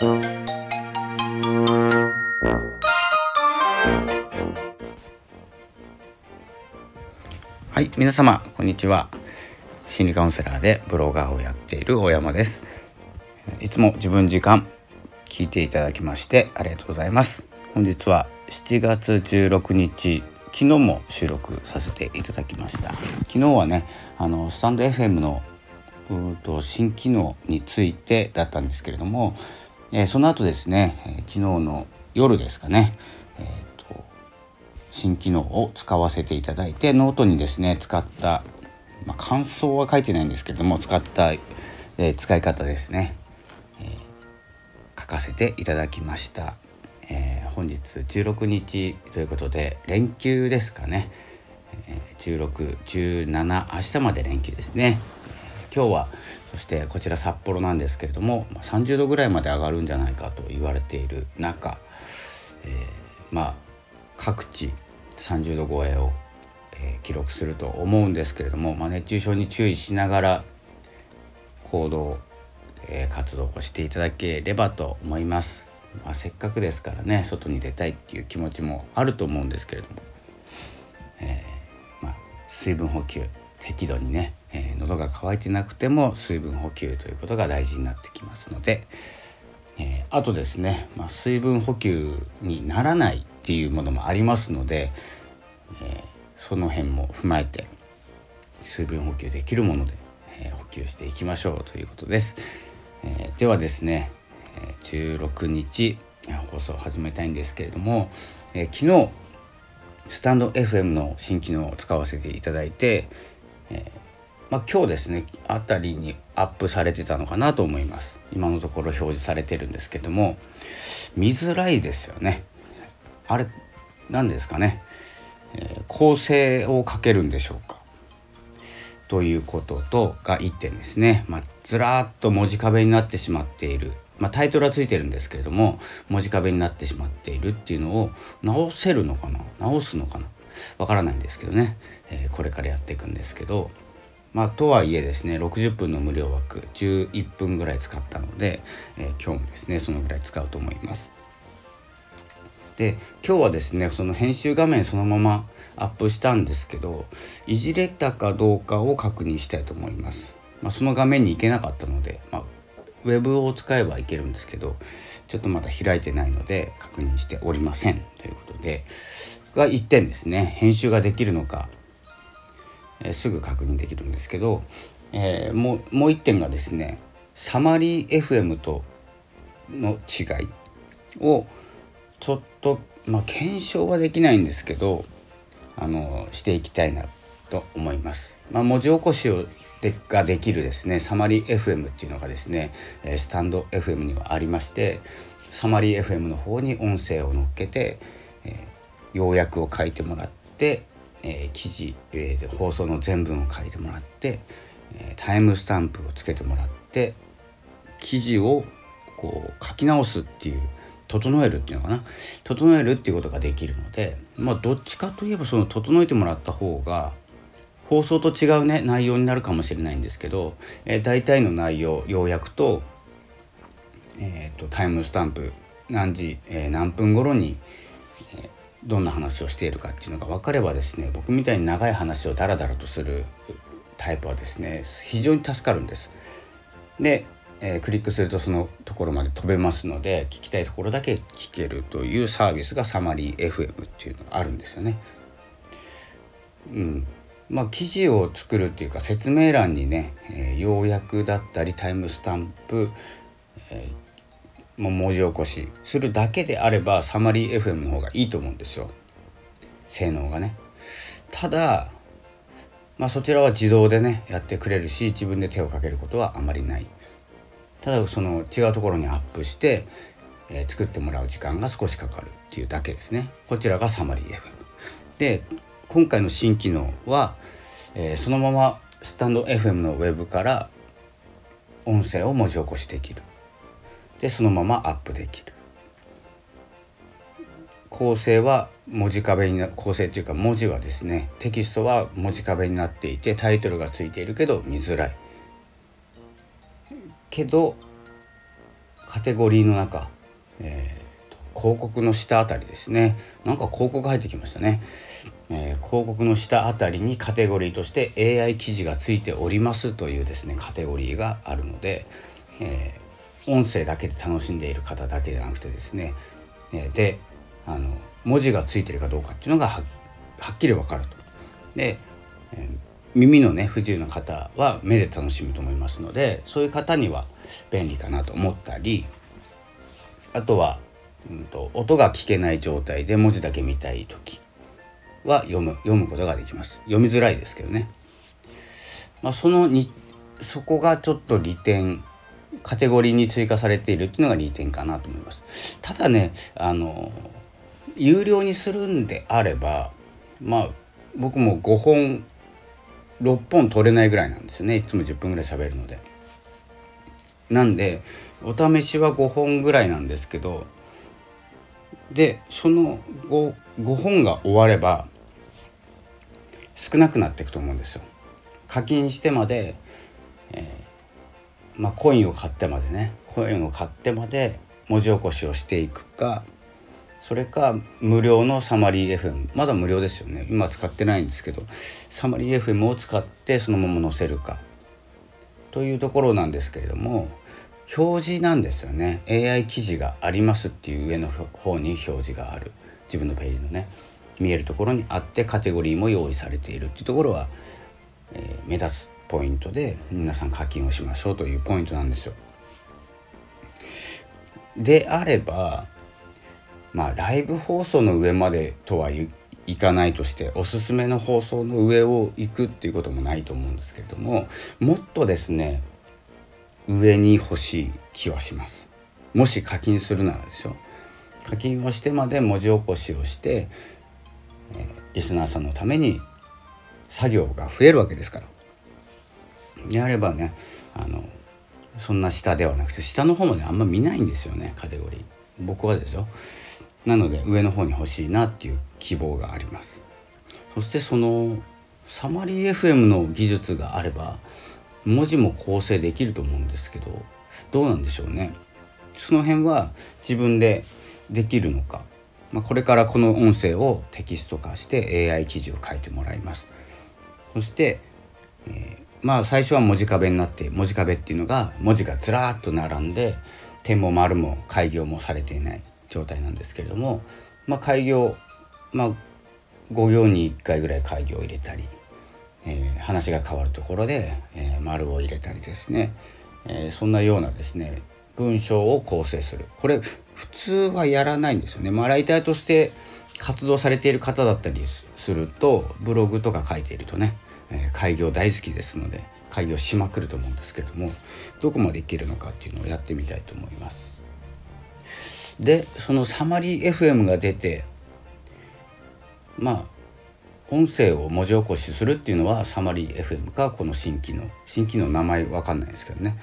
はい皆様こんにちは。心理カウンセラーでブロガーをやっている大山です。いつも自分時間聞いていただきましてありがとうございます。本日は7月16日昨日も収録させていただきました。昨日はねあのスタンド FM のうと新機能についてだったんですけれども、えー、その後ですね、えー、昨日の夜ですかね、えーと、新機能を使わせていただいてノートにですね使った、まあ、感想は書いてないんですけれども使った、えー、使い方ですね、え書かせていただきました。え、本日16日ということで連休ですかね、え、1617明日まで連休ですね今日はそしてこちら札幌なんですけれども30度ぐらいまで上がるんじゃないかと言われている中、えー、まあ各地30度超えを、えー、記録すると思うんですけれども、まあ、熱中症に注意しながら行動、えー、活動をしていただければと思います。まあ、せっかくですからね外に出たいっていう気持ちもあると思うんですけれども、えー、まあ、水分補給適度にね、えー、喉が渇いてなくても水分補給ということが大事になってきますので、えー、あとですね、まあ、水分補給にならないっていうものもありますので、えその辺も踏まえて水分補給できるもので、え補給していきましょうということです。えではですね16日放送を始めたいんですけれども、え、昨日スタンド FM の新機能を使わせていただいて、え、まあ、今日ですねあたりにアップされてたのかなと思います。今のところ表示されてるんですけども。見づらいですよね。あれ何ですかね、えー、構成をかけるんでしょうか。ということとが1点ですね、まあ、ずらっと文字壁になってしまっている。まあ、タイトルはついてるんですけれども文字壁になってしまっているっていうのを直せるのかな？直すのかな？わからないんですけどね、えー、これからやっていくんですけど。まあとはいえですね60分の無料枠11分ぐらい使ったので、えー、今日もですねそのぐらい使うと思います。で今日はですねその編集画面そのままアップしたんですけどいじれたかどうかを確認したいと思います。まあ、その画面に行けなかったので、まあ、ウェブを使えばいけるんですけどちょっとまだ開いてないので確認しておりませんということでが1点ですね編集ができるのか、えー、すぐ確認できるんですけど、えー、もうもう1点がですねサマリー FM との違いをちょっとまあ検証はできないんですけどあのしていきたいなと思います。まあ、文字起こしをでができるですねサマリー FM っていうのがですねスタンド FM にはありましてサマリー FM の方に音声を乗っけて、えー、要約を書いてもらって、えー、記事、えー、放送の全文を書いてもらって、えタイムスタンプをつけてもらって記事をこう書き直すっていう整えるっていうのかな？整えるっていうことができるのでまあどっちかといえばその整えてもらった方が放送と違うね内容になるかもしれないんですけど、えー、大体の内容要約と,、えーと、タイムスタンプ何時、えー、何分頃に、えー、どんな話をしているかっていうのが分かればですね僕みたいに長い話をダラダラとするタイプはですね非常に助かるんです。で、えー、クリックするとそのところまで飛べますので聞きたいところだけ聞けるというサービスがサマリー FM っていうのがあるんですよね。うん、まあ、記事を作るっていうか説明欄にね、えー、要約だったりタイムスタンプ、えー、文字起こしするだけであればサマリー FM の方がいいと思うんですよ性能がね。ただ、まあ、そちらは自動でねやってくれるし自分で手をかけることはあまりない。ただその違うところにアップして、えー、作ってもらう時間が少しかかるっていうだけですね。こちらがサマリー FM。で今回の新機能は、えー、そのままスタンド FM のウェブから音声を文字起こしできるでそのままアップできる。構成は文字壁にな構成というか文字はですねテキストは文字壁になっていてタイトルがついているけど見づらい。けどカテゴリーの中、えー、と広告の下あたりですね。なんか広告入ってきましたね、えー、広告の下あたりにカテゴリーとして AI 記事がついておりますというですねカテゴリーがあるので、えー、音声だけで楽しんでいる方だけじゃなくてですね、えであの文字がついてるかどうかっていうのがはっきり分かると。で、え耳のね不自由な方は目で楽しむと思いますのでそういう方には便利かなと思ったりあとは、うんと、音が聞けない状態で文字だけ見たい時は読む読むことができます読みづらいですけどね、まあ、そのにそこがちょっと利点カテゴリーに追加されているっていうのが利点かなと思いますただねあの有料にするんであればまあ僕も5本6本取れないぐらいなんですよねいつも10分ぐらい喋るので。なんでお試しは5本ぐらいなんですけどでその 5, 5本が終われば少なくなっていくと思うんですよ。課金してまで、え、まあ、コインを買ってまでね。コインを買ってまで文字起こしをしていくかそれか無料のサマリー FM まだ無料ですよね。今使ってないんですけどサマリー FM を使ってそのまま載せるか。というところなんですけれども表示なんですよね。AI 記事がありますっていう上の方に表示がある。自分のページのね見えるところにあってカテゴリーも用意されているっていうところは、えー、目立つポイントで皆さん課金をしましょうというポイントなんですよ。であればまあライブ放送の上までとはいかないとしておすすめの放送の上を行くっていうこともないと思うんですけれどももっとですね上に欲しい気はします。もし課金するならでしょ課金をしてまで文字起こしをして、えー、リスナーさんのために作業が増えるわけですから。であればねあのそんな下ではなくて下の方まであんま見ないんですよねカテゴリー。僕はですよ。なので上の方に欲しいなっていう希望があります。そしてそのサマリー FM の技術があれば文字も構成できると思うんですけどどうなんでしょうね。その辺は自分でできるのか、まあ、これからこの音声をテキスト化して AI 記事を書いてもらいます。そして、えー、まあ最初は文字壁になって文字壁っていうのが文字がずらっと並んで点も丸も開業もされていない状態なんですけれども、まあ、開業、まあ、5行に1回ぐらい開業を入れたり、えー、話が変わるところで、えー、丸を入れたりですね、えー、そんなようなですね文章を構成するこれ普通はやらないんですよね。まあ、ライターとして活動されている方だったりするとブログとか書いているとね、え開業大好きですので開業しまくると思うんですけれどもどこまでいけるのかっていうのをやってみたいと思います。でそのサマリー FM が出てまあ音声を文字起こしするっていうのはサマリー FM かこの新機能新機能名前わかんないですけどね、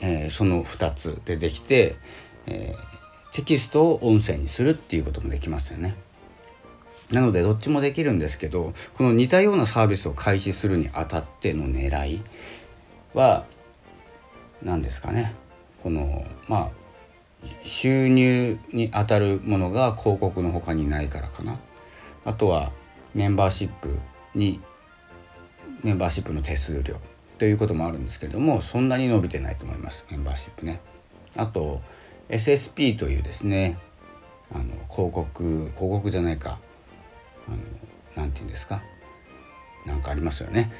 えー、その2つでできて、えー、テキストを音声にするっていうこともできますよね。なのでどっちもできるんですけどこの似たようなサービスを開始するにあたっての狙いは何ですかね。このまあ収入に当たるものが広告の他にないからかな。あとはメンバーシップにメンバーシップの手数料。ということもあるんですけれどもそんなに伸びてないと思います。メンバーシップね。あと SSP というですねあの広告広告じゃないか。ですか？何かありますよね。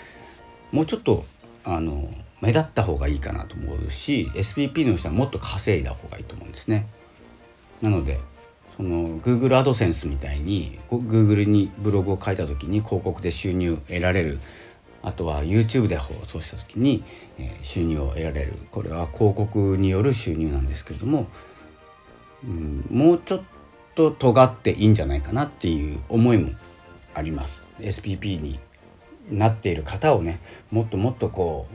もうちょっとあの目立った方がいいかなと思うし SPP の人はもっと稼いだ方がいいと思うんですね。なのでその Google アドセンスみたいに Google にブログを書いた時に広告で収入得られるあとは YouTube で放送した時に、収入を得られる。これは広告による収入なんですけれども、うん、もうちょっと尖っていいんじゃないかなっていう思いもあります。SPP になっている方をねもっともっとこ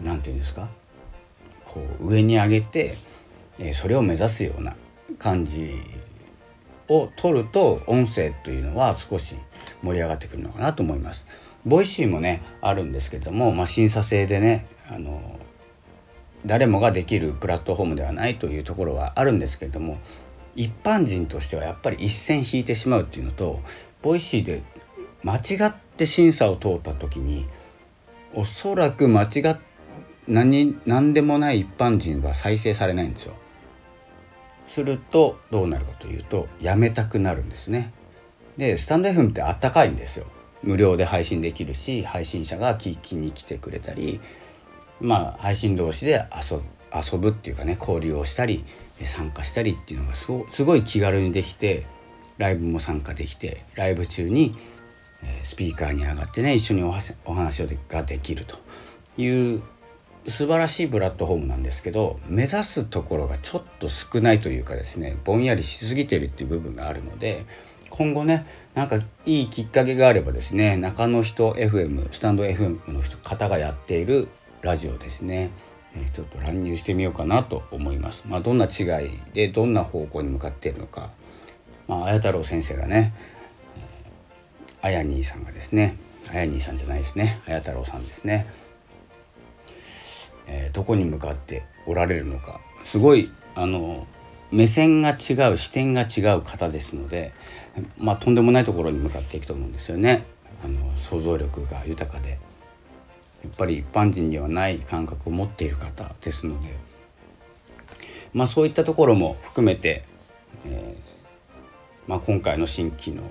う何て言うんですか？こう上に上げて、え、それを目指すような感じを取ると音声というのは少し盛り上がってくるのかなと思います。ボイシーもねあるんですけれども、まあ、審査制でねあの誰もができるプラットフォームではないというところはあるんですけれども一般人としてはやっぱり一線引いてしまうっていうのとボイシーで間違って審査を通った時におそらく間違っ何何でもない一般人は再生されないんですよ。するとどうなるかというとやめたくなるんですね。でスタンド FM ってあったかいんですよ。無料で配信できるし配信者が聞きに来てくれたりまあ配信同士で遊遊ぶっていうかね交流をしたり参加したりっていうのがすごい気軽にできてライブも参加できてライブ中にスピーカーに上がってね一緒にお話ができるという素晴らしいプラットフォームなんですけど目指すところがちょっと少ないというかですねぼんやりしすぎてるっていう部分があるので今後ねなんかいいきっかけがあればですね中の人 FM スタンド FM の人方がやっているラジオですね、ちょっと乱入してみようかなと思います。まあ、どんな違いでどんな方向に向かっているのか、まあ、綾太郎先生がね、え、あや兄さんがですねあや兄さんじゃないですね綾太郎さんですね、えー、どこに向かっておられるのかすごいあの目線が違う視点が違う方ですので、まあ、とんでもないところに向かっていくと思うんですよね。あの想像力が豊かでやっぱり一般人にはない感覚を持っている方ですので、まあ、そういったところも含めて、え、まあ、今回の新機能。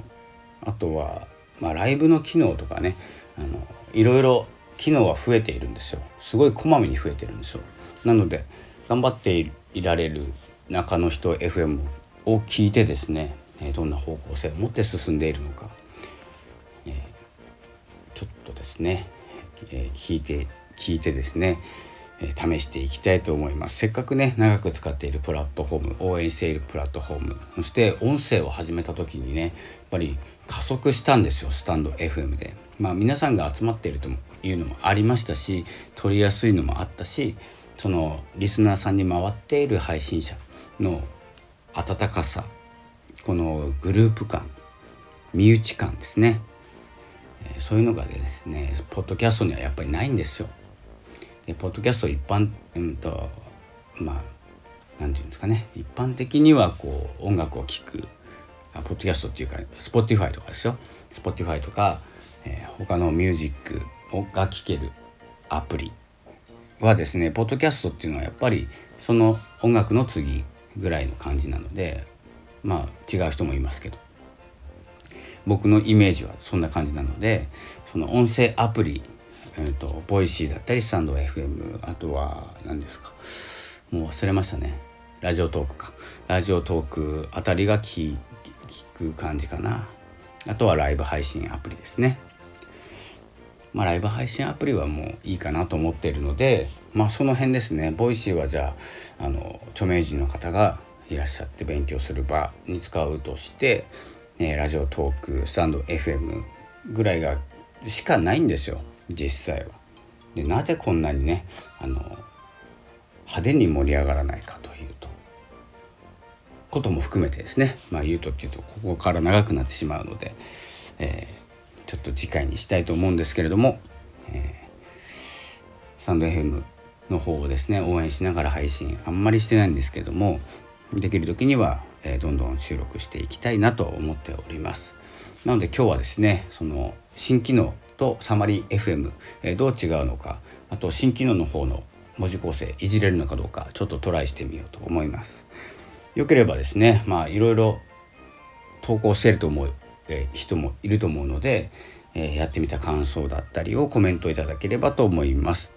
あとは、まあ、ライブの機能とかね。あのいろいろ機能は増えているんですよ。すごいこまめに増えてるんですよ。なので頑張っていられる中の人 FM を聞いてですねどんな方向性を持って進んでいるのか、え、ちょっとですね、え、聞いて聞いてですね、試していきたいと思います。せっかくね長く使っているプラットフォーム応援しているプラットフォームそして音声を始めた時にねやっぱり加速したんですよスタンド FM で。まあ皆さんが集まっているというのもありましたし取りやすいのもあったしそのリスナーさんに回っている配信者の温かさこのグループ感身内感ですね、そういうのがですねポッドキャストにはやっぱりないんですよ。でポッドキャスト一般、うんとまあ何て言うんですかね。一般的にはこう音楽を聴くあポッドキャストっていうか Spotify とかですよ。Spotify とか、えー、他のミュージックが聴けるアプリはですねポッドキャストっていうのはやっぱりその音楽の次ぐらいの感じなのでまあ違う人もいますけど。僕のイメージはそんな感じなのでその音声アプリ、えーと、ボイシーだったりスタンド FM あとは何ですか？もう忘れましたね。ラジオトークか。ラジオトークあたりが聞く感じかな。あとはライブ配信アプリですね。まあ、ライブ配信アプリはもういいかなと思っているので、まあ、その辺ですね。ボイシーはじゃああの著名人の方がいらっしゃって勉強する場に使うとして、えー、ラジオトークスタンド FM ぐらいがしかないんですよ。実際は。でなぜこんなにねあの派手に盛り上がらないかというとことも含めてですねまあ言うとっていうとここから長くなってしまうので、えーちょっと次回にしたいと思うんですけれども、えー、サンド FM の方をですね応援しながら配信あんまりしてないんですけどもできる時には、えー、どんどん収録していきたいなと思っておりますなので今日はですねその新機能とサマリー FM、え、どう違うのかあと新機能の方の文字構成いじれるのかどうかちょっとトライしてみようと思いますよければですねまあいろいろ投稿してると思うえ人もいると思うので、えやってみた感想だったりをコメントいただければと思います。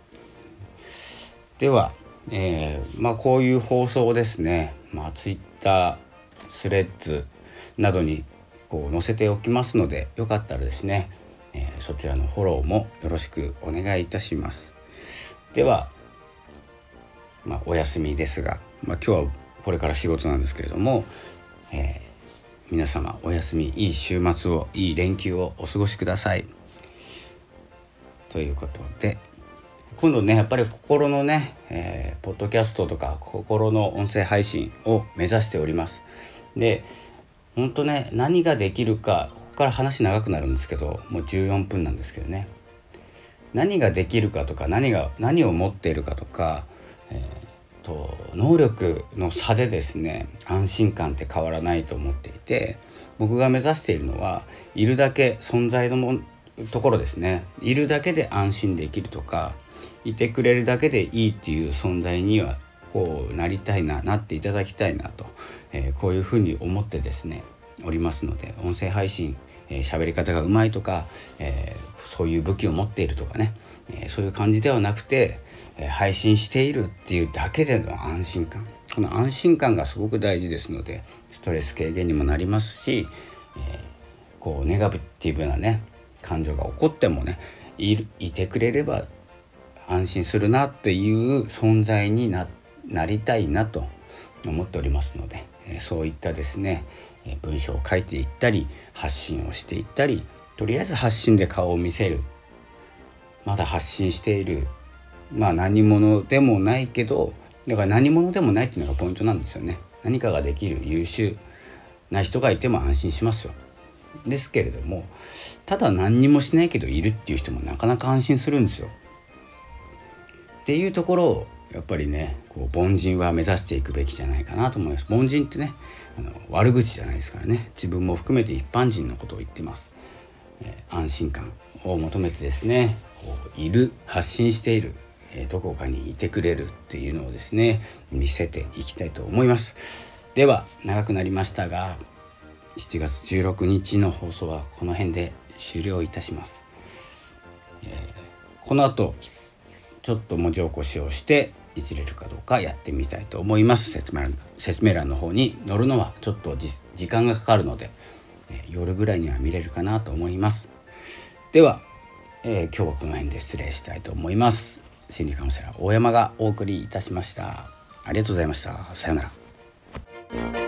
では、えー、まあ、こういう放送をですね、まあ、Twitter スレッズなどにこう載せておきますのでよかったらですね、えー、そちらのフォローもよろしくお願いいたします。では、まあ、お休みですが、まあ、今日はこれから仕事なんですけれども、えー皆様お休みいい週末をいい連休をお過ごしください。ということで今度ねやっぱり心のね、えー、ポッドキャストとか心の音声配信を目指しております。で本当ね何ができるかから話長くなるんですけどもう14分なんですけどね。何ができるかとか何が何を持っているかとかえーと、能力の差でですね安心感って変わらないと思っていて僕が目指しているのはいるだけ存在のもところですね。いるだけで安心できるとかいてくれるだけでいいっていう存在にはこうなりたいななっていただきたいなと、えー、こういうふうに思ってですねおりますので音声配信えー、喋り方がうまいとか、えー、そういう武器を持っているとかね、えー、そういう感じではなくて、え配信しているっていうだけでの安心感。この安心感がすごく大事ですのでストレス軽減にもなりますし、えこうネガティブなね感情が起こってもねいてくれれば安心するなっていう存在になりたいなと思っておりますので、えそういったですね文章を書いていったり発信をしていったりとりあえず発信で顔を見せる。まだ発信している。まあ何者でもないけどだから何者でもないっていうのがポイントなんですよね。何かができる優秀な人がいても安心しますよ。ですけれどもただ何にもしないけどいるっていう人もなかなか安心するんですよ。っていうところをやっぱりねこう凡人は目指していくべきじゃないかなと思います。凡人ってねあの悪口じゃないですからね。自分も含めて一般人のことを言ってます、えー、安心感を求めてですねこういる発信しているえどこかにいてくれるっていうのをですね見せていきたいと思います。では長くなりましたが7月16日の放送はこの辺で終了いたします、えー、この後ちょっと文字起こしをしていじれるかどうかやってみたいと思います。説明欄説明欄の方に載るのはちょっと時間がかかるので、え、夜ぐらいには見れるかなと思います。では、えー、今日はこの辺で失礼したいと思います。心理カウンセラー大山がお送りいたしました。ありがとうございました。さようなら。